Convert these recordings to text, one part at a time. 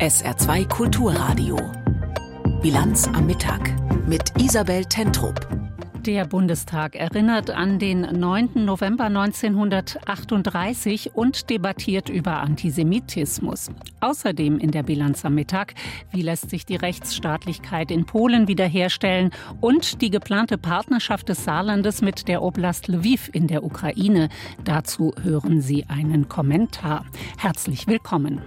SR2 Kulturradio. Bilanz am Mittag mit Isabel Tentrup. Der Bundestag erinnert an den 9. November 1938 und debattiert über Antisemitismus. Außerdem in der Bilanz am Mittag, wie lässt sich die Rechtsstaatlichkeit in Polen wiederherstellen und die geplante Partnerschaft des Saarlandes mit der Oblast Lviv in der Ukraine. Dazu hören Sie einen Kommentar. Herzlich willkommen.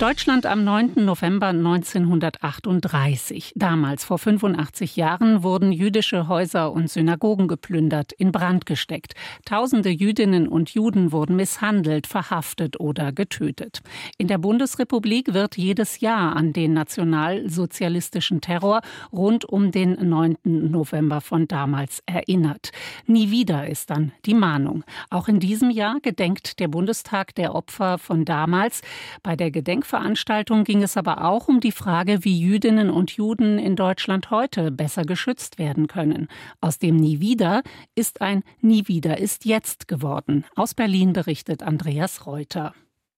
Deutschland am 9. November 1938. Damals, vor 85 Jahren, wurden jüdische Häuser und Synagogen geplündert, in Brand gesteckt. Tausende Jüdinnen und Juden wurden misshandelt, verhaftet oder getötet. In der Bundesrepublik wird jedes Jahr an den nationalsozialistischen Terror rund um den 9. November von damals erinnert. Nie wieder ist dann die Mahnung. Auch in diesem Jahr gedenkt der Bundestag der Opfer von damals. Bei der Gedenk Gedenkveranstaltung ging es aber auch um die Frage, wie Jüdinnen und Juden in Deutschland heute besser geschützt werden können. Aus dem Nie wieder ist ein Nie wieder ist jetzt geworden. Aus Berlin berichtet Andreas Reuter.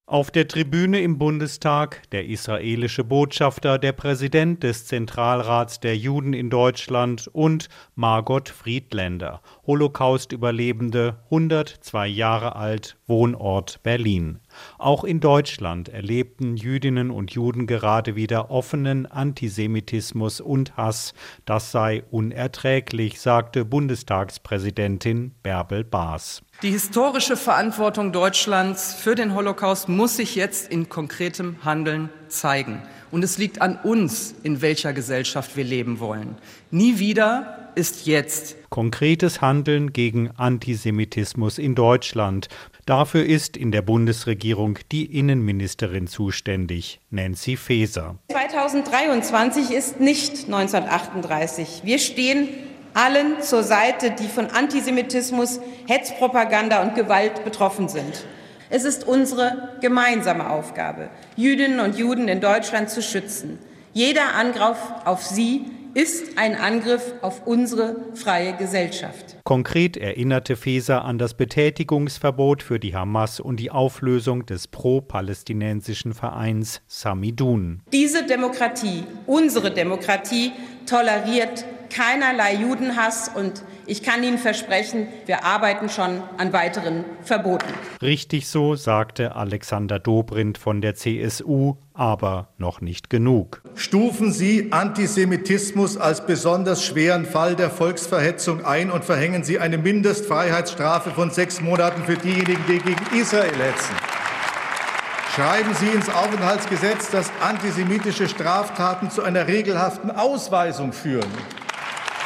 Auf der Tribüne im Bundestag der israelische Botschafter, der Präsident des Zentralrats der Juden in Deutschland und Margot Friedländer, Holocaust-Überlebende, 102 Jahre alt, Wohnort Berlin. Auch in Deutschland erlebten Jüdinnen und Juden gerade wieder offenen Antisemitismus und Hass. Das sei unerträglich, sagte Bundestagspräsidentin Bärbel Baas. Die historische Verantwortung Deutschlands für den Holocaust muss sich jetzt in konkretem Handeln zeigen. Und es liegt an uns, in welcher Gesellschaft wir leben wollen. Nie wieder ist jetzt. Konkretes Handeln gegen Antisemitismus in Deutschland. Dafür ist in der Bundesregierung die Innenministerin zuständig, Nancy Faeser. 2023 ist nicht 1938. Wir stehen allen zur Seite, die von Antisemitismus, Hetzpropaganda und Gewalt betroffen sind. Es ist unsere gemeinsame Aufgabe, Jüdinnen und Juden in Deutschland zu schützen. Jeder Angriff auf sie ist ein Angriff auf unsere freie Gesellschaft. Konkret erinnerte Feser an das Betätigungsverbot für die Hamas und die Auflösung des pro-palästinensischen Vereins Samidun. Diese Demokratie, unsere Demokratie, toleriert keinerlei Judenhass und ich kann Ihnen versprechen, wir arbeiten schon an weiteren Verboten. Richtig so, sagte Alexander Dobrindt von der CSU, aber noch nicht genug. Stufen Sie Antisemitismus als besonders schweren Fall der Volksverhetzung ein und verhängen Sie eine Mindestfreiheitsstrafe von sechs Monaten für diejenigen, die gegen Israel hetzen. Schreiben Sie ins Aufenthaltsgesetz, dass antisemitische Straftaten zu einer regelhaften Ausweisung führen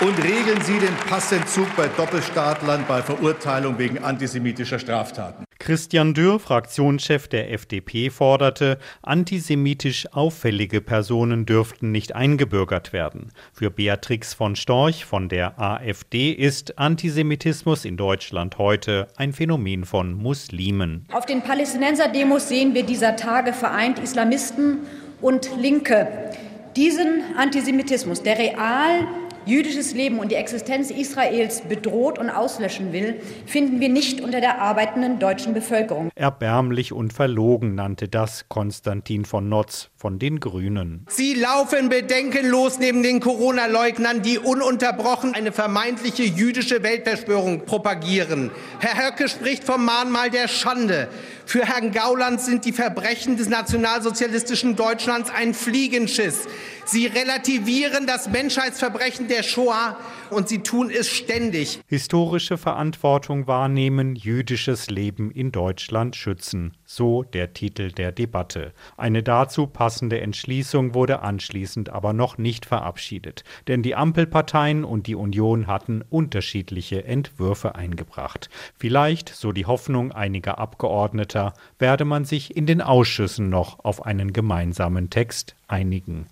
und regeln Sie den Passentzug bei Doppelstaatlern bei Verurteilung wegen antisemitischer Straftaten. Christian Dürr, Fraktionschef der FDP, forderte, antisemitisch auffällige Personen dürften nicht eingebürgert werden. Für Beatrix von Storch von der AfD ist Antisemitismus in Deutschland heute ein Phänomen von Muslimen. Auf den Palästinenser-Demos sehen wir dieser Tage vereint Islamisten und Linke. Diesen Antisemitismus, der real jüdisches Leben und die Existenz Israels bedroht und auslöschen will, finden wir nicht unter der arbeitenden deutschen Bevölkerung. Erbärmlich und verlogen nannte das Konstantin von Notz von den Grünen. Sie laufen bedenkenlos neben den Corona-Leugnern, die ununterbrochen eine vermeintliche jüdische Weltverschwörung propagieren. Herr Höcke spricht vom Mahnmal der Schande. Für Herrn Gauland sind die Verbrechen des nationalsozialistischen Deutschlands ein Fliegenschiss. Sie relativieren das Menschheitsverbrechen der Shoah und sie tun es ständig. Historische Verantwortung wahrnehmen, jüdisches Leben in Deutschland schützen. So der Titel der Debatte. Eine dazu passende Entschließung wurde anschließend aber noch nicht verabschiedet, denn die Ampelparteien und die Union hatten unterschiedliche Entwürfe eingebracht. Vielleicht, so die Hoffnung einiger Abgeordneter, werde man sich in den Ausschüssen noch auf einen gemeinsamen Text einigen.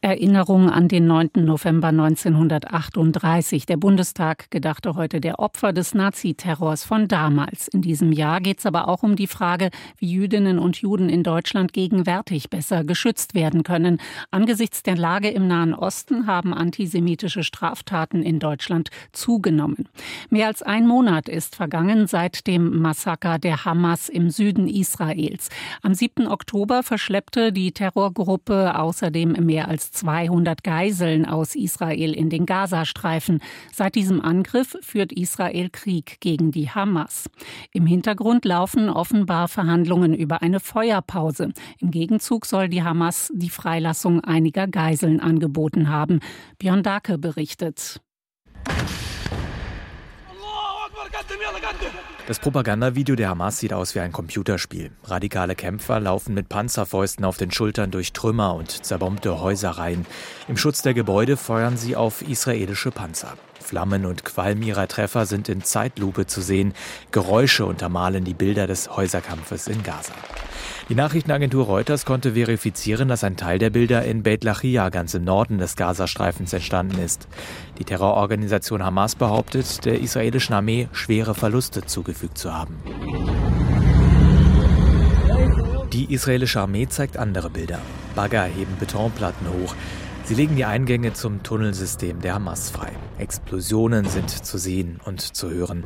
Erinnerung an den 9. November 1938. Der Bundestag gedachte heute der Opfer des Naziterrors von damals. In diesem Jahr geht es aber auch um die Frage, wie Jüdinnen und Juden in Deutschland gegenwärtig besser geschützt werden können. Angesichts der Lage im Nahen Osten haben antisemitische Straftaten in Deutschland zugenommen. Mehr als ein Monat ist vergangen seit dem Massaker der Hamas im Süden Israels. Am 7. Oktober verschleppte die Terrorgruppe außerdem mehr als 200 Geiseln aus Israel in den Gazastreifen. Seit diesem Angriff führt Israel Krieg gegen die Hamas. Im Hintergrund laufen offenbar Verhandlungen über eine Feuerpause. Im Gegenzug soll die Hamas die Freilassung einiger Geiseln angeboten haben. Björn Dake berichtet. Das Propagandavideo der Hamas sieht aus wie ein Computerspiel. Radikale Kämpfer laufen mit Panzerfäusten auf den Schultern durch Trümmer und zerbombte Häusereien. Im Schutz der Gebäude feuern sie auf israelische Panzer. Flammen und Qualm ihrer Treffer sind in Zeitlupe zu sehen. Geräusche untermalen die Bilder des Häuserkampfes in Gaza. Die Nachrichtenagentur Reuters konnte verifizieren, dass ein Teil der Bilder in Beit Lachia, ganz im Norden des Gazastreifens, entstanden ist. Die Terrororganisation Hamas behauptet, der israelischen Armee schwere Verluste zugefügt zu haben. Die israelische Armee zeigt andere Bilder. Bagger heben Betonplatten hoch. Sie legen die Eingänge zum Tunnelsystem der Hamas frei. Explosionen sind zu sehen und zu hören.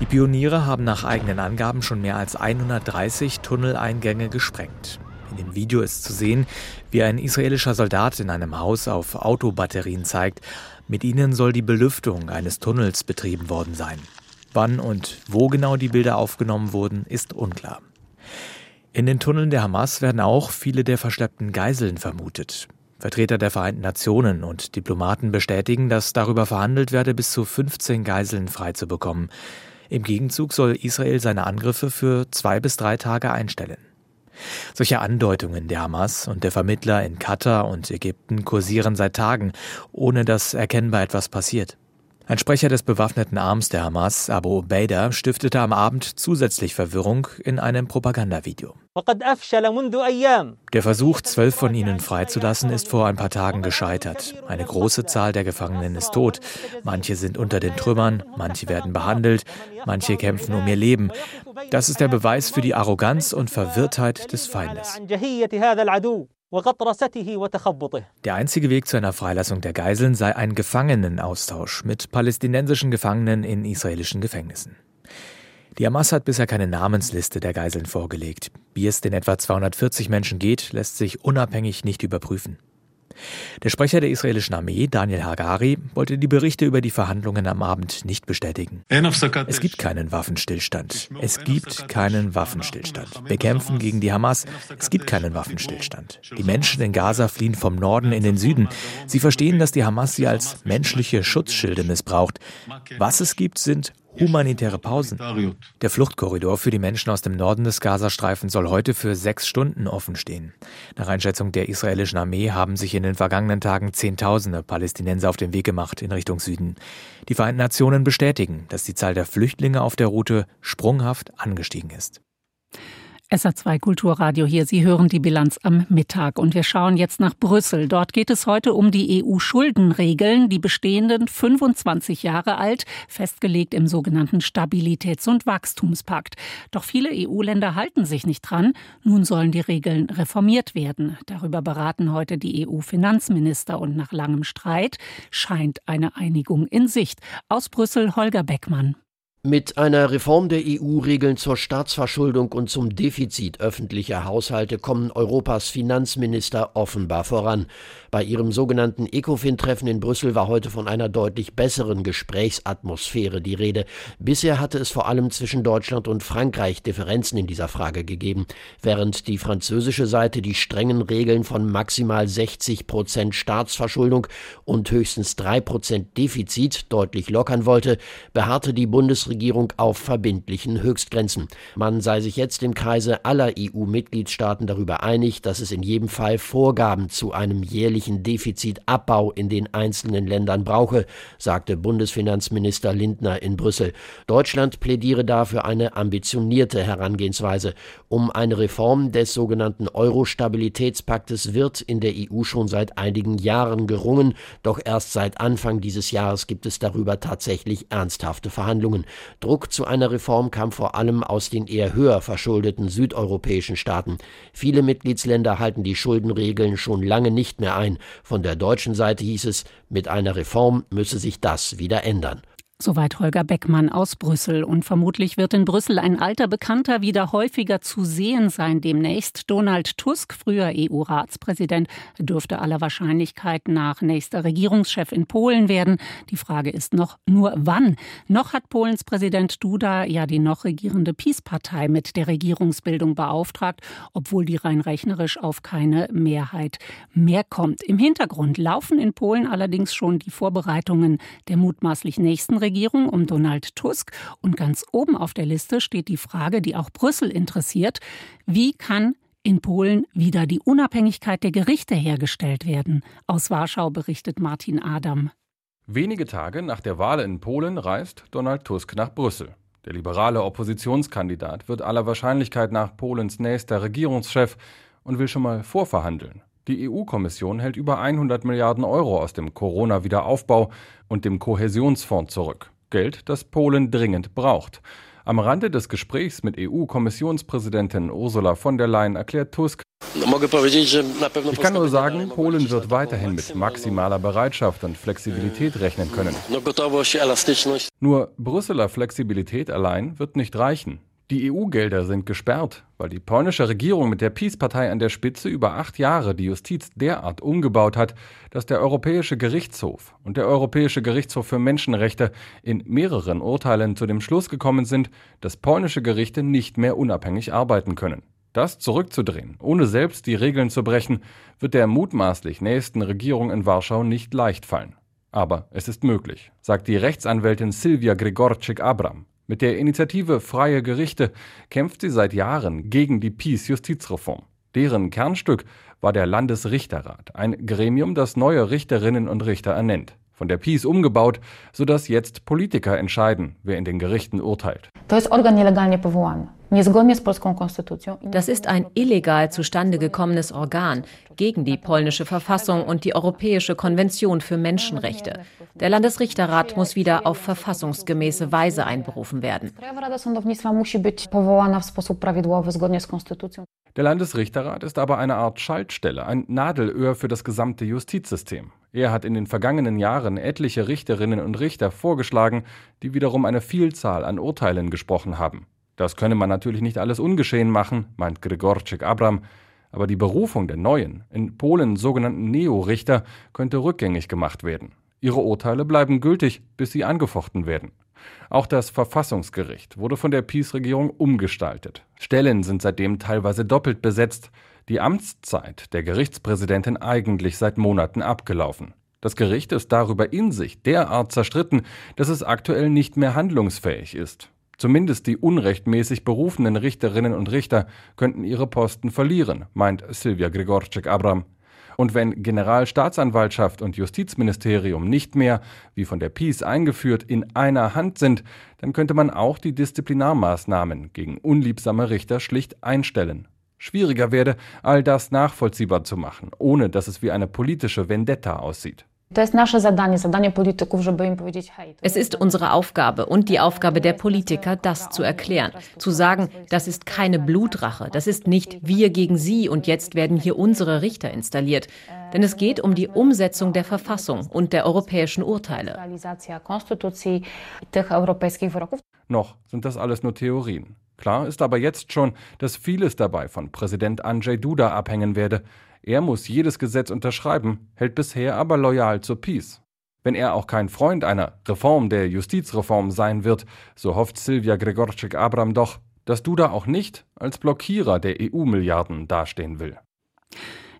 Die Pioniere haben nach eigenen Angaben schon mehr als 130 Tunneleingänge gesprengt. In dem Video ist zu sehen, wie ein israelischer Soldat in einem Haus auf Autobatterien zeigt. Mit ihnen soll die Belüftung eines Tunnels betrieben worden sein. Wann und wo genau die Bilder aufgenommen wurden, ist unklar. In den Tunneln der Hamas werden auch viele der verschleppten Geiseln vermutet. Vertreter der Vereinten Nationen und Diplomaten bestätigen, dass darüber verhandelt werde, bis zu 15 Geiseln freizubekommen. Im Gegenzug soll Israel seine Angriffe für zwei bis drei Tage einstellen. Solche Andeutungen der Hamas und der Vermittler in Katar und Ägypten kursieren seit Tagen, ohne dass erkennbar etwas passiert. Ein Sprecher des bewaffneten Arms der Hamas, Abu Ubaidah, stiftete am Abend zusätzlich Verwirrung in einem Propagandavideo. Der Versuch, zwölf von ihnen freizulassen, ist vor ein paar Tagen gescheitert. Eine große Zahl der Gefangenen ist tot. Manche sind unter den Trümmern, manche werden behandelt, manche kämpfen um ihr Leben. Das ist der Beweis für die Arroganz und Verwirrtheit des Feindes. Der einzige Weg zu einer Freilassung der Geiseln sei ein Gefangenenaustausch mit palästinensischen Gefangenen in israelischen Gefängnissen. Die Hamas hat bisher keine Namensliste der Geiseln vorgelegt. Wie es den etwa 240 Menschen geht, lässt sich unabhängig nicht überprüfen. Der Sprecher der israelischen Armee, Daniel Hagari, wollte die Berichte über die Verhandlungen am Abend nicht bestätigen. Es gibt keinen Waffenstillstand. Es gibt keinen Waffenstillstand. Wir kämpfen gegen die Hamas. Es gibt keinen Waffenstillstand. Die Menschen in Gaza fliehen vom Norden in den Süden. Sie verstehen, dass die Hamas sie als menschliche Schutzschilde missbraucht. Was es gibt, sind humanitäre Pausen. Der Fluchtkorridor für die Menschen aus dem Norden des Gazastreifens soll heute für sechs Stunden offen stehen. Nach Einschätzung der israelischen Armee haben sich in den vergangenen Tagen Zehntausende Palästinenser auf den Weg gemacht in Richtung Süden. Die Vereinten Nationen bestätigen, dass die Zahl der Flüchtlinge auf der Route sprunghaft angestiegen ist. SA2 Kulturradio hier. Sie hören die Bilanz am Mittag und wir schauen jetzt nach Brüssel. Dort geht es heute um die EU-Schuldenregeln, die bestehenden 25 Jahre alt, festgelegt im sogenannten Stabilitäts- und Wachstumspakt. Doch viele EU-Länder halten sich nicht dran. Nun sollen die Regeln reformiert werden. Darüber beraten heute die EU-Finanzminister und nach langem Streit scheint eine Einigung in Sicht. Aus Brüssel Holger Beckmann. Mit einer Reform der EU-Regeln zur Staatsverschuldung und zum Defizit öffentlicher Haushalte kommen Europas Finanzminister offenbar voran. Bei ihrem sogenannten ECOFIN-Treffen in Brüssel war heute von einer deutlich besseren Gesprächsatmosphäre die Rede. Bisher hatte es vor allem zwischen Deutschland und Frankreich Differenzen in dieser Frage gegeben. Während die französische Seite die strengen Regeln von maximal 60 Prozent Staatsverschuldung und höchstens drei Prozent Defizit deutlich lockern wollte, beharrte die Bundesregierung Bundesregierung auf verbindlichen Höchstgrenzen. Man sei sich jetzt im Kreise aller EU-Mitgliedstaaten darüber einig, dass es in jedem Fall Vorgaben zu einem jährlichen Defizitabbau in den einzelnen Ländern brauche, sagte Bundesfinanzminister Lindner in Brüssel. Deutschland plädiere dafür eine ambitionierte Herangehensweise. Um eine Reform des sogenannten Euro-Stabilitätspaktes wird in der EU schon seit einigen Jahren gerungen, doch erst seit Anfang dieses Jahres gibt es darüber tatsächlich ernsthafte Verhandlungen. Druck zu einer Reform kam vor allem aus den eher höher verschuldeten südeuropäischen Staaten. Viele Mitgliedsländer halten die Schuldenregeln schon lange nicht mehr ein. Von der deutschen Seite hieß es, mit einer Reform müsse sich das wieder ändern. Soweit Holger Beckmann aus Brüssel. Und vermutlich wird in Brüssel ein alter Bekannter wieder häufiger zu sehen sein demnächst. Donald Tusk, früher EU-Ratspräsident, dürfte aller Wahrscheinlichkeit nach nächster Regierungschef in Polen werden. Die Frage ist noch nur wann. Noch hat Polens Präsident Duda ja die noch regierende PiS-Partei mit der Regierungsbildung beauftragt, obwohl die rein rechnerisch auf keine Mehrheit mehr kommt. Im Hintergrund laufen in Polen allerdings schon die Vorbereitungen der mutmaßlich nächsten Regierung Regierung um Donald Tusk. Und ganz oben auf der Liste steht die Frage, die auch Brüssel interessiert. Wie kann in Polen wieder die Unabhängigkeit der Gerichte hergestellt werden? Aus Warschau berichtet Martin Adam. Wenige Tage nach der Wahl in Polen reist Donald Tusk nach Brüssel. Der liberale Oppositionskandidat wird aller Wahrscheinlichkeit nach Polens nächster Regierungschef und will schon mal vorverhandeln. Die EU-Kommission hält über 100 Milliarden Euro aus dem Corona-Wiederaufbau und dem Kohäsionsfonds zurück. Geld, das Polen dringend braucht. Am Rande des Gesprächs mit EU-Kommissionspräsidentin Ursula von der Leyen erklärt Tusk, ich kann nur sagen, Polen wird weiterhin mit maximaler Bereitschaft und Flexibilität rechnen können. Nur Brüsseler Flexibilität allein wird nicht reichen. Die EU-Gelder sind gesperrt, weil die polnische Regierung mit der Peace-Partei an der Spitze über acht Jahre die Justiz derart umgebaut hat, dass der Europäische Gerichtshof und der Europäische Gerichtshof für Menschenrechte in mehreren Urteilen zu dem Schluss gekommen sind, dass polnische Gerichte nicht mehr unabhängig arbeiten können. Das zurückzudrehen, ohne selbst die Regeln zu brechen, wird der mutmaßlich nächsten Regierung in Warschau nicht leicht fallen. Aber es ist möglich, sagt die Rechtsanwältin Silvia Grigorczyk-Abram. Mit der Initiative Freie Gerichte kämpft sie seit Jahren gegen die Peace-Justizreform. Deren Kernstück war der Landesrichterrat, ein Gremium, das neue Richterinnen und Richter ernennt. Von der Peace umgebaut, sodass jetzt Politiker entscheiden, wer in den Gerichten urteilt. Das ist ein illegal zustande gekommenes Organ gegen die polnische Verfassung und die Europäische Konvention für Menschenrechte. Der Landesrichterrat muss wieder auf verfassungsgemäße Weise einberufen werden. Der Landesrichterrat ist aber eine Art Schaltstelle, ein Nadelöhr für das gesamte Justizsystem. Er hat in den vergangenen Jahren etliche Richterinnen und Richter vorgeschlagen, die wiederum eine Vielzahl an Urteilen gesprochen haben. Das könne man natürlich nicht alles ungeschehen machen, meint Gregorczyk Abram, aber die Berufung der neuen, in Polen sogenannten Neo-Richter, könnte rückgängig gemacht werden. Ihre Urteile bleiben gültig, bis sie angefochten werden. Auch das Verfassungsgericht wurde von der Peace-Regierung umgestaltet. Stellen sind seitdem teilweise doppelt besetzt, die Amtszeit der Gerichtspräsidentin eigentlich seit Monaten abgelaufen. Das Gericht ist darüber in sich derart zerstritten, dass es aktuell nicht mehr handlungsfähig ist. Zumindest die unrechtmäßig berufenen Richterinnen und Richter könnten ihre Posten verlieren, meint Silvia Grigorczyk-Abram. Und wenn Generalstaatsanwaltschaft und Justizministerium nicht mehr, wie von der Peace eingeführt, in einer Hand sind, dann könnte man auch die Disziplinarmaßnahmen gegen unliebsame Richter schlicht einstellen. Schwieriger werde, all das nachvollziehbar zu machen, ohne dass es wie eine politische Vendetta aussieht. Es ist unsere Aufgabe und die Aufgabe der Politiker, das zu erklären. Zu sagen, das ist keine Blutrache, das ist nicht wir gegen sie und jetzt werden hier unsere Richter installiert. Denn es geht um die Umsetzung der Verfassung und der europäischen Urteile. Noch sind das alles nur Theorien. Klar ist aber jetzt schon, dass vieles dabei von Präsident Andrzej Duda abhängen werde. Er muss jedes Gesetz unterschreiben, hält bisher aber loyal zur Peace. Wenn er auch kein Freund einer Reform der Justizreform sein wird, so hofft Silvia Gregorczyk-Abram doch, dass Duda auch nicht als Blockierer der EU-Milliarden dastehen will.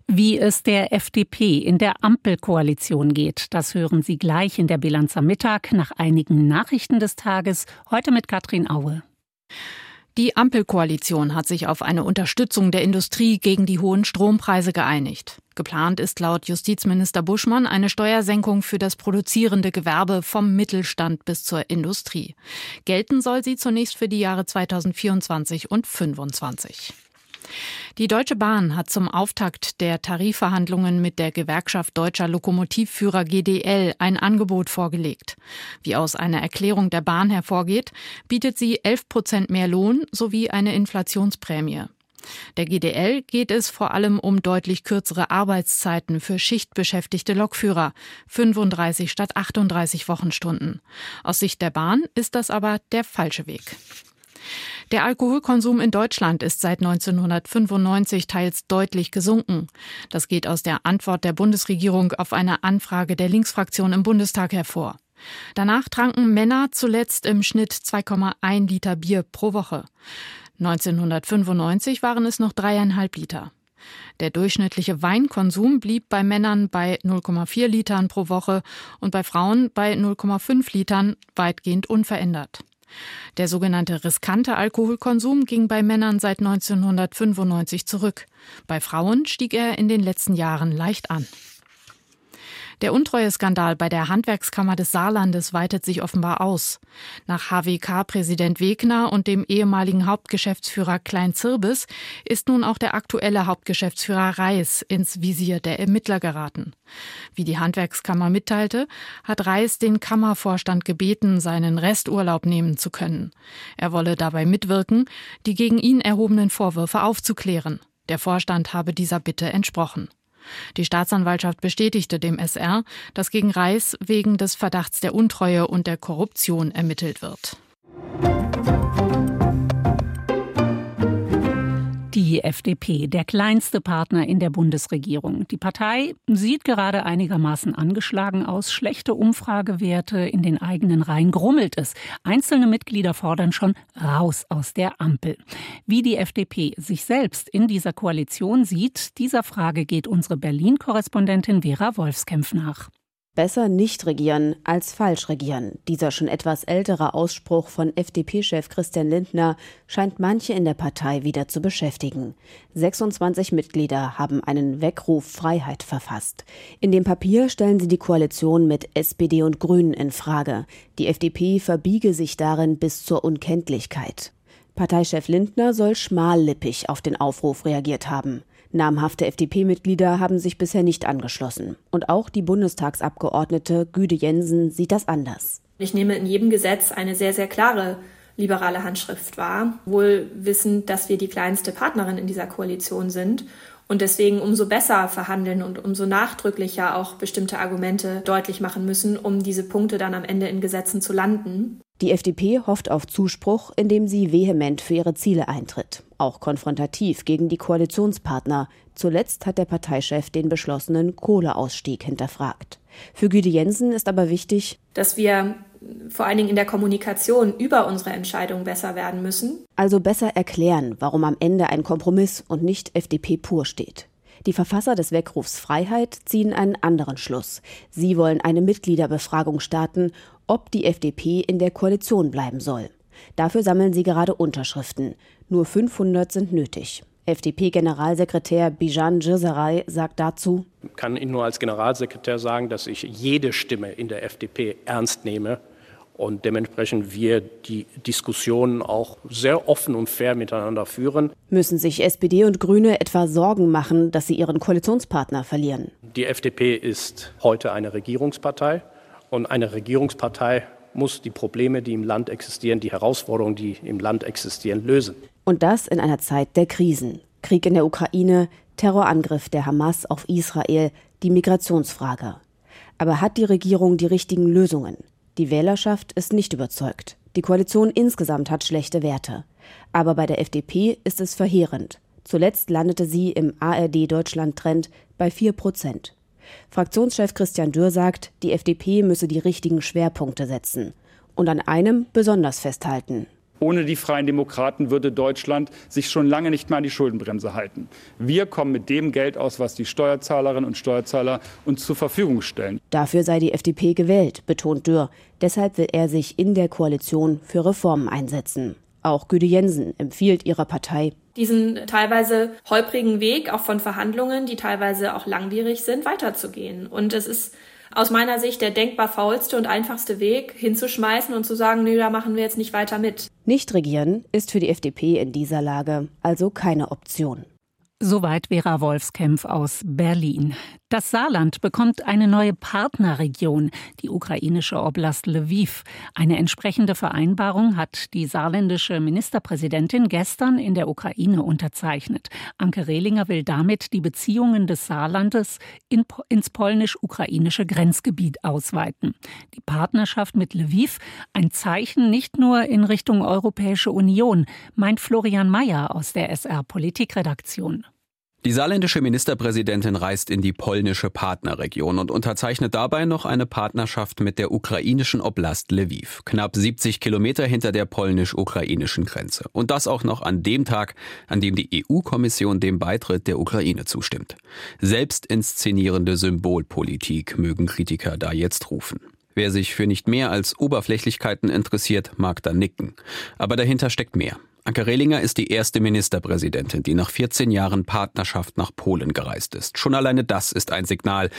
Wie es der FDP in der Ampelkoalition geht, das hören Sie gleich in der Bilanz am Mittag nach einigen Nachrichten des Tages. Heute mit Katrin Aue. Die Ampelkoalition hat sich auf eine Unterstützung der Industrie gegen die hohen Strompreise geeinigt. Geplant ist laut Justizminister Buschmann eine Steuersenkung für das produzierende Gewerbe vom Mittelstand bis zur Industrie. Gelten soll sie zunächst für die Jahre 2024 und 2025. Die Deutsche Bahn hat zum Auftakt der Tarifverhandlungen mit der Gewerkschaft Deutscher Lokomotivführer GDL ein Angebot vorgelegt. Wie aus einer Erklärung der Bahn hervorgeht, bietet sie 11 Prozent mehr Lohn sowie eine Inflationsprämie. Der GDL geht es vor allem um deutlich kürzere Arbeitszeiten für schichtbeschäftigte Lokführer, 35 statt 38 Wochenstunden. Aus Sicht der Bahn ist das aber der falsche Weg. Der Alkoholkonsum in Deutschland ist seit 1995 teils deutlich gesunken. Das geht aus der Antwort der Bundesregierung auf eine Anfrage der Linksfraktion im Bundestag hervor. Danach tranken Männer zuletzt im Schnitt 2,1 Liter Bier pro Woche. 1995 waren es noch dreieinhalb Liter. Der durchschnittliche Weinkonsum blieb bei Männern bei 0,4 Litern pro Woche und bei Frauen bei 0,5 Litern weitgehend unverändert. Der sogenannte riskante Alkoholkonsum ging bei Männern seit 1995 zurück. Bei Frauen stieg er in den letzten Jahren leicht an. Der Untreueskandal bei der Handwerkskammer des Saarlandes weitet sich offenbar aus. Nach HWK-Präsident Wegner und dem ehemaligen Hauptgeschäftsführer Klein Zirbes ist nun auch der aktuelle Hauptgeschäftsführer Reis ins Visier der Ermittler geraten. Wie die Handwerkskammer mitteilte, hat Reis den Kammervorstand gebeten, seinen Resturlaub nehmen zu können. Er wolle dabei mitwirken, die gegen ihn erhobenen Vorwürfe aufzuklären. Der Vorstand habe dieser Bitte entsprochen. Die Staatsanwaltschaft bestätigte dem SR, dass gegen Reis wegen des Verdachts der Untreue und der Korruption ermittelt wird. Die FDP, der kleinste Partner in der Bundesregierung. Die Partei sieht gerade einigermaßen angeschlagen aus. Schlechte Umfragewerte in den eigenen Reihen grummelt es. Einzelne Mitglieder fordern schon raus aus der Ampel. Wie die FDP sich selbst in dieser Koalition sieht, dieser Frage geht unsere Berlin-Korrespondentin Vera Wolfskämpf nach. Besser nicht regieren als falsch regieren. Dieser schon etwas ältere Ausspruch von FDP-Chef Christian Lindner scheint manche in der Partei wieder zu beschäftigen. 26 Mitglieder haben einen Weckruf Freiheit verfasst. In dem Papier stellen sie die Koalition mit SPD und Grünen in Frage. Die FDP verbiege sich darin bis zur Unkenntlichkeit. Parteichef Lindner soll schmallippig auf den Aufruf reagiert haben. Namhafte FDP-Mitglieder haben sich bisher nicht angeschlossen. Und auch die Bundestagsabgeordnete Güde Jensen sieht das anders. Ich nehme in jedem Gesetz eine sehr, sehr klare liberale Handschrift wahr, wohl wissend, dass wir die kleinste Partnerin in dieser Koalition sind und deswegen umso besser verhandeln und umso nachdrücklicher auch bestimmte Argumente deutlich machen müssen, um diese Punkte dann am Ende in Gesetzen zu landen. Die FDP hofft auf Zuspruch, indem sie vehement für ihre Ziele eintritt, auch konfrontativ gegen die Koalitionspartner. Zuletzt hat der Parteichef den beschlossenen Kohleausstieg hinterfragt. Für Güde Jensen ist aber wichtig, dass wir vor allen Dingen in der Kommunikation über unsere Entscheidung besser werden müssen. Also besser erklären, warum am Ende ein Kompromiss und nicht FDP pur steht. Die Verfasser des Weckrufs Freiheit ziehen einen anderen Schluss. Sie wollen eine Mitgliederbefragung starten, ob die FDP in der Koalition bleiben soll. Dafür sammeln sie gerade Unterschriften. Nur 500 sind nötig. FDP-Generalsekretär Bijan Djirsaray sagt dazu, ich kann Ihnen nur als Generalsekretär sagen, dass ich jede Stimme in der FDP ernst nehme und dementsprechend wir die Diskussionen auch sehr offen und fair miteinander führen. Müssen sich SPD und Grüne etwa Sorgen machen, dass sie ihren Koalitionspartner verlieren? Die FDP ist heute eine Regierungspartei und eine Regierungspartei muss die Probleme, die im Land existieren, die Herausforderungen, die im Land existieren, lösen. Und das in einer Zeit der Krisen. Krieg in der Ukraine, Terrorangriff der Hamas auf Israel, die Migrationsfrage. Aber hat die Regierung die richtigen Lösungen? Die Wählerschaft ist nicht überzeugt. Die Koalition insgesamt hat schlechte Werte. Aber bei der FDP ist es verheerend. Zuletzt landete sie im ARD-Deutschland-Trend bei 4 Prozent. Fraktionschef Christian Dürr sagt, die FDP müsse die richtigen Schwerpunkte setzen und an einem besonders festhalten. Ohne die Freien Demokraten würde Deutschland sich schon lange nicht mehr an die Schuldenbremse halten. Wir kommen mit dem Geld aus, was die Steuerzahlerinnen und Steuerzahler uns zur Verfügung stellen. Dafür sei die FDP gewählt, betont Dürr. Deshalb will er sich in der Koalition für Reformen einsetzen. Auch Güde Jensen empfiehlt ihrer Partei, diesen teilweise holprigen Weg, auch von Verhandlungen, die teilweise auch langwierig sind, weiterzugehen. Und es ist aus meiner Sicht der denkbar faulste und einfachste Weg, hinzuschmeißen und zu sagen, nö, da machen wir jetzt nicht weiter mit. Nicht regieren ist für die FDP in dieser Lage also keine Option. Soweit Vera Wolfskämpf aus Berlin. Das Saarland bekommt eine neue Partnerregion, die ukrainische Oblast Lviv. Eine entsprechende Vereinbarung hat die saarländische Ministerpräsidentin gestern in der Ukraine unterzeichnet. Anke Rehlinger will damit die Beziehungen des Saarlandes in, ins polnisch-ukrainische Grenzgebiet ausweiten. Die Partnerschaft mit Lviv ein Zeichen nicht nur in Richtung Europäische Union, meint Florian Mayer aus der SR Politikredaktion. Die saarländische Ministerpräsidentin reist in die polnische Partnerregion und unterzeichnet dabei noch eine Partnerschaft mit der ukrainischen Oblast Lviv, knapp 70 Kilometer hinter der polnisch-ukrainischen Grenze. Und das auch noch an dem Tag, an dem die EU-Kommission dem Beitritt der Ukraine zustimmt. Selbstinszenierende Symbolpolitik mögen Kritiker da jetzt rufen. Wer sich für nicht mehr als Oberflächlichkeiten interessiert, mag da nicken. Aber dahinter steckt mehr. Anke Rehlinger ist die erste Ministerpräsidentin, die nach 14 Jahren Partnerschaft nach Polen gereist ist. Schon alleine das ist ein Signal,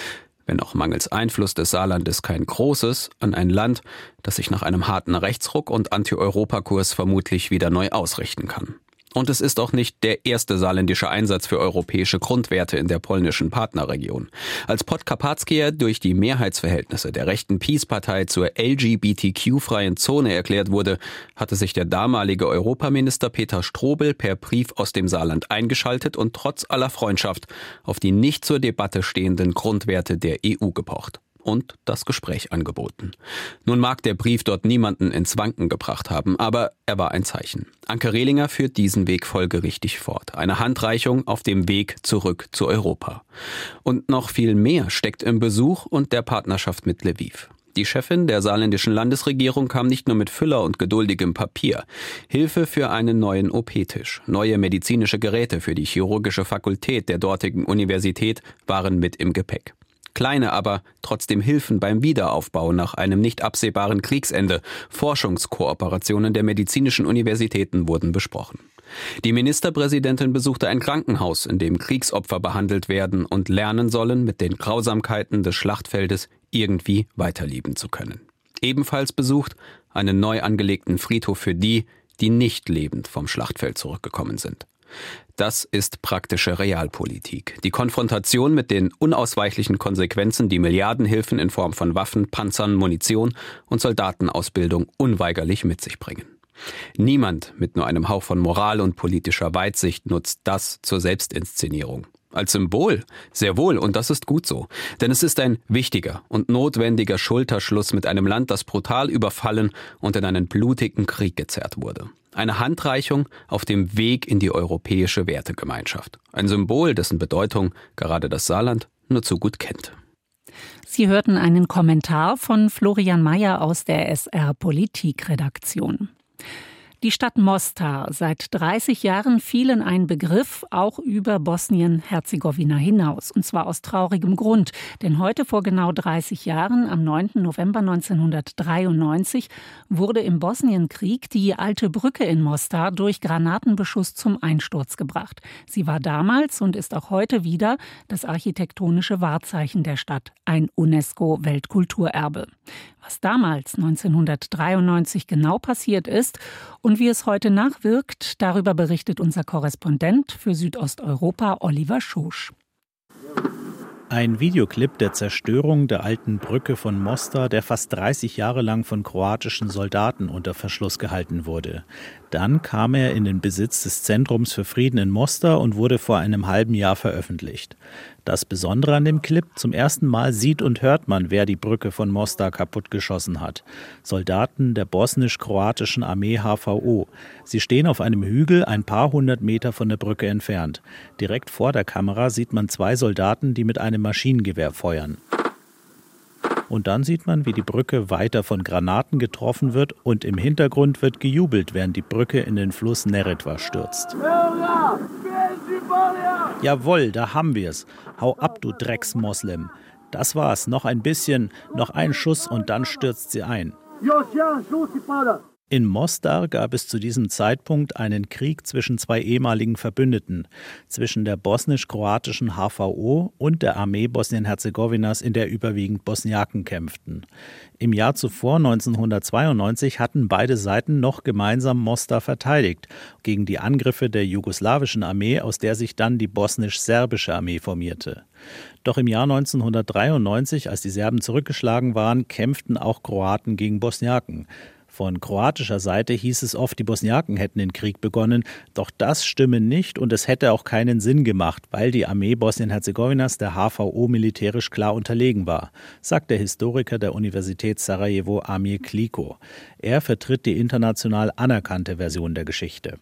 wenn auch mangels Einfluss des Saarlandes kein großes, an ein Land, das sich nach einem harten Rechtsruck und Anti-Europakurs vermutlich wieder neu ausrichten kann. Und es ist auch nicht der erste saarländische Einsatz für europäische Grundwerte in der polnischen Partnerregion. Als Podkarpackie durch die Mehrheitsverhältnisse der rechten Peace-Partei zur LGBTQ-freien Zone erklärt wurde, hatte sich der damalige Europaminister Peter Strobel per Brief aus dem Saarland eingeschaltet und trotz aller Freundschaft auf die nicht zur Debatte stehenden Grundwerte der EU gepocht und das Gespräch angeboten. Nun mag der Brief dort niemanden ins Wanken gebracht haben, aber er war ein Zeichen. Anke Rehlinger führt diesen Weg folgerichtig fort. Eine Handreichung auf dem Weg zurück zu Europa. Und noch viel mehr steckt im Besuch und der Partnerschaft mit Lviv. Die Chefin der saarländischen Landesregierung kam nicht nur mit Füller und geduldigem Papier. Hilfe für einen neuen OP-Tisch, neue medizinische Geräte für die chirurgische Fakultät der dortigen Universität waren mit im Gepäck. Kleine, aber trotzdem Hilfen beim Wiederaufbau nach einem nicht absehbaren Kriegsende. Forschungskooperationen der medizinischen Universitäten wurden besprochen. Die Ministerpräsidentin besuchte ein Krankenhaus, in dem Kriegsopfer behandelt werden und lernen sollen, mit den Grausamkeiten des Schlachtfeldes irgendwie weiterleben zu können. Ebenfalls besucht einen neu angelegten Friedhof für die, die nicht lebend vom Schlachtfeld zurückgekommen sind. Das ist praktische Realpolitik. Die Konfrontation mit den unausweichlichen Konsequenzen, die Milliardenhilfen in Form von Waffen, Panzern, Munition und Soldatenausbildung unweigerlich mit sich bringen. Niemand mit nur einem Hauch von Moral und politischer Weitsicht nutzt das zur Selbstinszenierung. Als Symbol, sehr wohl, und das ist gut so. Denn es ist ein wichtiger und notwendiger Schulterschluss mit einem Land, das brutal überfallen und in einen blutigen Krieg gezerrt wurde. Eine Handreichung auf dem Weg in die europäische Wertegemeinschaft. Ein Symbol, dessen Bedeutung gerade das Saarland nur zu gut kennt. Sie hörten einen Kommentar von Florian Mayer aus der SR Politikredaktion. Die Stadt Mostar, seit 30 Jahren fielen ein Begriff auch über Bosnien-Herzegowina hinaus. Und zwar aus traurigem Grund. Denn heute vor genau 30 Jahren, am 9. November 1993, wurde im Bosnienkrieg die alte Brücke in Mostar durch Granatenbeschuss zum Einsturz gebracht. Sie war damals und ist auch heute wieder das architektonische Wahrzeichen der Stadt, ein UNESCO-Weltkulturerbe was damals 1993 genau passiert ist und wie es heute nachwirkt, darüber berichtet unser Korrespondent für Südosteuropa Oliver Schosch. Ein Videoclip der Zerstörung der alten Brücke von Mostar, der fast 30 Jahre lang von kroatischen Soldaten unter Verschluss gehalten wurde. Dann kam er in den Besitz des Zentrums für Frieden in Mostar und wurde vor einem halben Jahr veröffentlicht. Das Besondere an dem Clip, zum ersten Mal sieht und hört man, wer die Brücke von Mostar kaputtgeschossen hat. Soldaten der bosnisch-kroatischen Armee HVO. Sie stehen auf einem Hügel ein paar hundert Meter von der Brücke entfernt. Direkt vor der Kamera sieht man zwei Soldaten, die mit einem Maschinengewehr feuern. Und dann sieht man, wie die Brücke weiter von Granaten getroffen wird und im Hintergrund wird gejubelt, während die Brücke in den Fluss Neretva stürzt. Jawohl, da haben wir's. Hau ab, du Drecksmoslem. Das war's. Noch ein bisschen, noch ein Schuss und dann stürzt sie ein. In Mostar gab es zu diesem Zeitpunkt einen Krieg zwischen zwei ehemaligen Verbündeten, zwischen der bosnisch-kroatischen HVO und der Armee Bosnien-Herzegowinas, in der überwiegend Bosniaken kämpften. Im Jahr zuvor, 1992, hatten beide Seiten noch gemeinsam Mostar verteidigt gegen die Angriffe der jugoslawischen Armee, aus der sich dann die bosnisch-serbische Armee formierte. Doch im Jahr 1993, als die Serben zurückgeschlagen waren, kämpften auch Kroaten gegen Bosniaken. Von kroatischer Seite hieß es oft, die Bosniaken hätten den Krieg begonnen, doch das stimme nicht und es hätte auch keinen Sinn gemacht, weil die Armee Bosnien-Herzegowinas der HVO militärisch klar unterlegen war, sagt der Historiker der Universität Sarajevo Amir Kliko. Er vertritt die international anerkannte Version der Geschichte.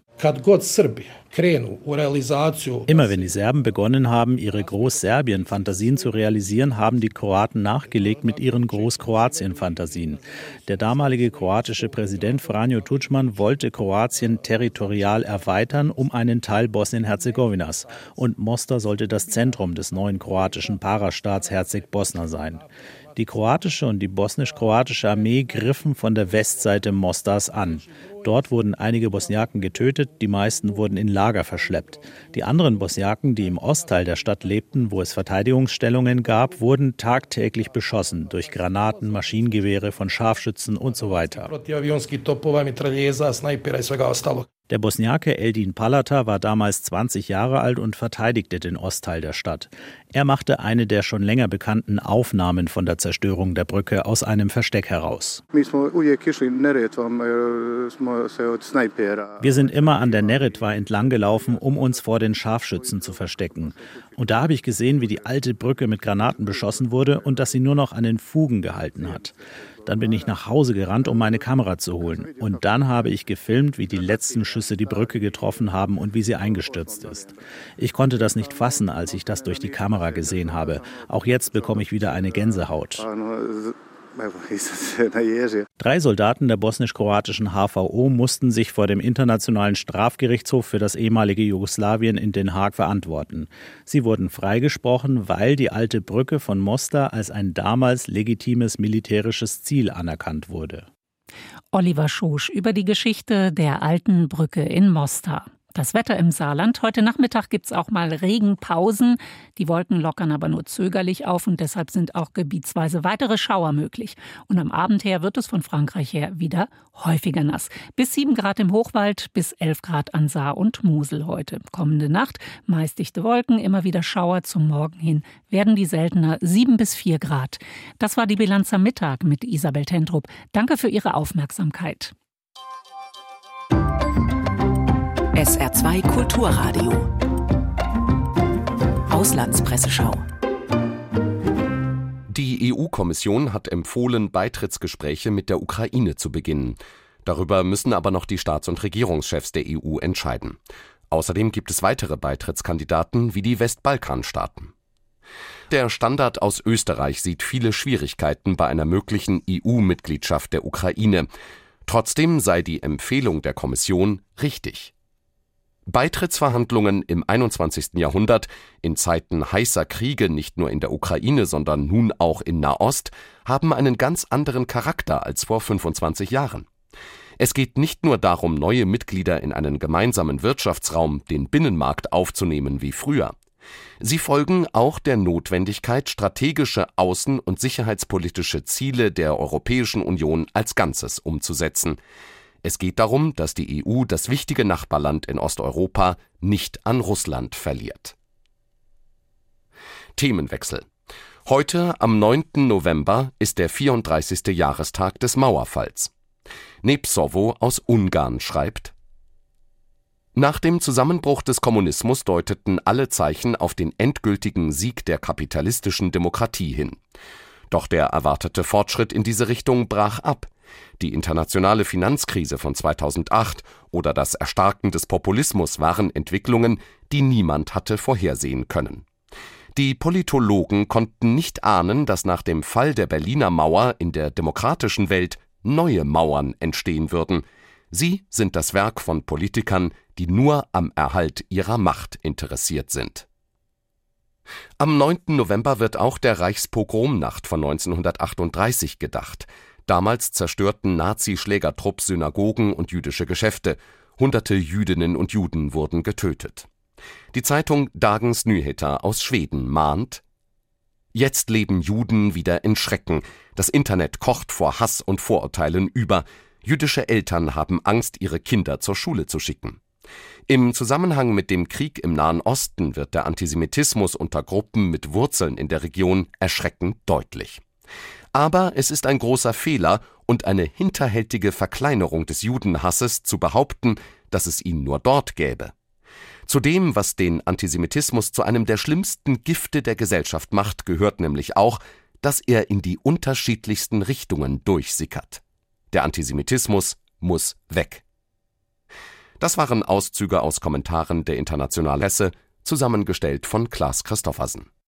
Immer wenn die Serben begonnen haben, ihre Großserbien-Fantasien zu realisieren, haben die Kroaten nachgelegt mit ihren Großkroatien-Fantasien. Der damalige kroatische Präsident Franjo Tudjman wollte Kroatien territorial erweitern um einen Teil Bosnien-Herzegowinas. Und Mostar sollte das Zentrum des neuen kroatischen Parastaats Herzeg-Bosna sein. Die kroatische und die bosnisch-kroatische Armee griffen von der Westseite Mostars an. Dort wurden einige Bosniaken getötet, die meisten wurden in Lager verschleppt. Die anderen Bosniaken, die im Ostteil der Stadt lebten, wo es Verteidigungsstellungen gab, wurden tagtäglich beschossen durch Granaten, Maschinengewehre von Scharfschützen und so weiter. Der Bosniake Eldin Palata war damals 20 Jahre alt und verteidigte den Ostteil der Stadt. Er machte eine der schon länger bekannten Aufnahmen von der Zerstörung der Brücke aus einem Versteck heraus. Wir sind immer an der Neretva entlang gelaufen, um uns vor den Scharfschützen zu verstecken. Und da habe ich gesehen, wie die alte Brücke mit Granaten beschossen wurde und dass sie nur noch an den Fugen gehalten hat. Dann bin ich nach Hause gerannt, um meine Kamera zu holen. Und dann habe ich gefilmt, wie die letzten Schüsse die Brücke getroffen haben und wie sie eingestürzt ist. Ich konnte das nicht fassen, als ich das durch die Kamera gesehen habe. Auch jetzt bekomme ich wieder eine Gänsehaut. Drei Soldaten der bosnisch-kroatischen HVO mussten sich vor dem Internationalen Strafgerichtshof für das ehemalige Jugoslawien in Den Haag verantworten. Sie wurden freigesprochen, weil die alte Brücke von Mostar als ein damals legitimes militärisches Ziel anerkannt wurde. Oliver Schosch über die Geschichte der alten Brücke in Mostar. Das Wetter im Saarland. Heute Nachmittag gibt es auch mal Regenpausen. Die Wolken lockern aber nur zögerlich auf und deshalb sind auch gebietsweise weitere Schauer möglich. Und am Abend her wird es von Frankreich her wieder häufiger nass. Bis 7 Grad im Hochwald, bis 11 Grad an Saar und Mosel heute. Kommende Nacht meist dichte Wolken, immer wieder Schauer. Zum Morgen hin werden die seltener 7 bis 4 Grad. Das war die Bilanz am Mittag mit Isabel Tentrup. Danke für Ihre Aufmerksamkeit. SR2 Kulturradio. Auslandspresseschau. Die EU-Kommission hat empfohlen, Beitrittsgespräche mit der Ukraine zu beginnen. Darüber müssen aber noch die Staats- und Regierungschefs der EU entscheiden. Außerdem gibt es weitere Beitrittskandidaten wie die Westbalkanstaaten. Der Standard aus Österreich sieht viele Schwierigkeiten bei einer möglichen EU-Mitgliedschaft der Ukraine. Trotzdem sei die Empfehlung der Kommission richtig. Beitrittsverhandlungen im 21. Jahrhundert, in Zeiten heißer Kriege nicht nur in der Ukraine, sondern nun auch in Nahost, haben einen ganz anderen Charakter als vor 25 Jahren. Es geht nicht nur darum, neue Mitglieder in einen gemeinsamen Wirtschaftsraum, den Binnenmarkt aufzunehmen wie früher. Sie folgen auch der Notwendigkeit, strategische außen- und sicherheitspolitische Ziele der Europäischen Union als Ganzes umzusetzen. Es geht darum, dass die EU das wichtige Nachbarland in Osteuropa nicht an Russland verliert. Themenwechsel. Heute, am 9. November, ist der 34. Jahrestag des Mauerfalls. Nepsovo aus Ungarn schreibt Nach dem Zusammenbruch des Kommunismus deuteten alle Zeichen auf den endgültigen Sieg der kapitalistischen Demokratie hin. Doch der erwartete Fortschritt in diese Richtung brach ab. Die internationale Finanzkrise von 2008 oder das Erstarken des Populismus waren Entwicklungen, die niemand hatte vorhersehen können. Die Politologen konnten nicht ahnen, dass nach dem Fall der Berliner Mauer in der demokratischen Welt neue Mauern entstehen würden. Sie sind das Werk von Politikern, die nur am Erhalt ihrer Macht interessiert sind. Am 9. November wird auch der Reichspogromnacht von 1938 gedacht. Damals zerstörten Nazi-Schlägertrupps Synagogen und jüdische Geschäfte. Hunderte Jüdinnen und Juden wurden getötet. Die Zeitung Dagens Nyheter aus Schweden mahnt Jetzt leben Juden wieder in Schrecken. Das Internet kocht vor Hass und Vorurteilen über. Jüdische Eltern haben Angst, ihre Kinder zur Schule zu schicken. Im Zusammenhang mit dem Krieg im Nahen Osten wird der Antisemitismus unter Gruppen mit Wurzeln in der Region erschreckend deutlich. Aber es ist ein großer Fehler und eine hinterhältige Verkleinerung des Judenhasses zu behaupten, dass es ihn nur dort gäbe. Zu dem, was den Antisemitismus zu einem der schlimmsten Gifte der Gesellschaft macht, gehört nämlich auch, dass er in die unterschiedlichsten Richtungen durchsickert. Der Antisemitismus muss weg. Das waren Auszüge aus Kommentaren der internationalen Presse, zusammengestellt von Klaas Christoffersen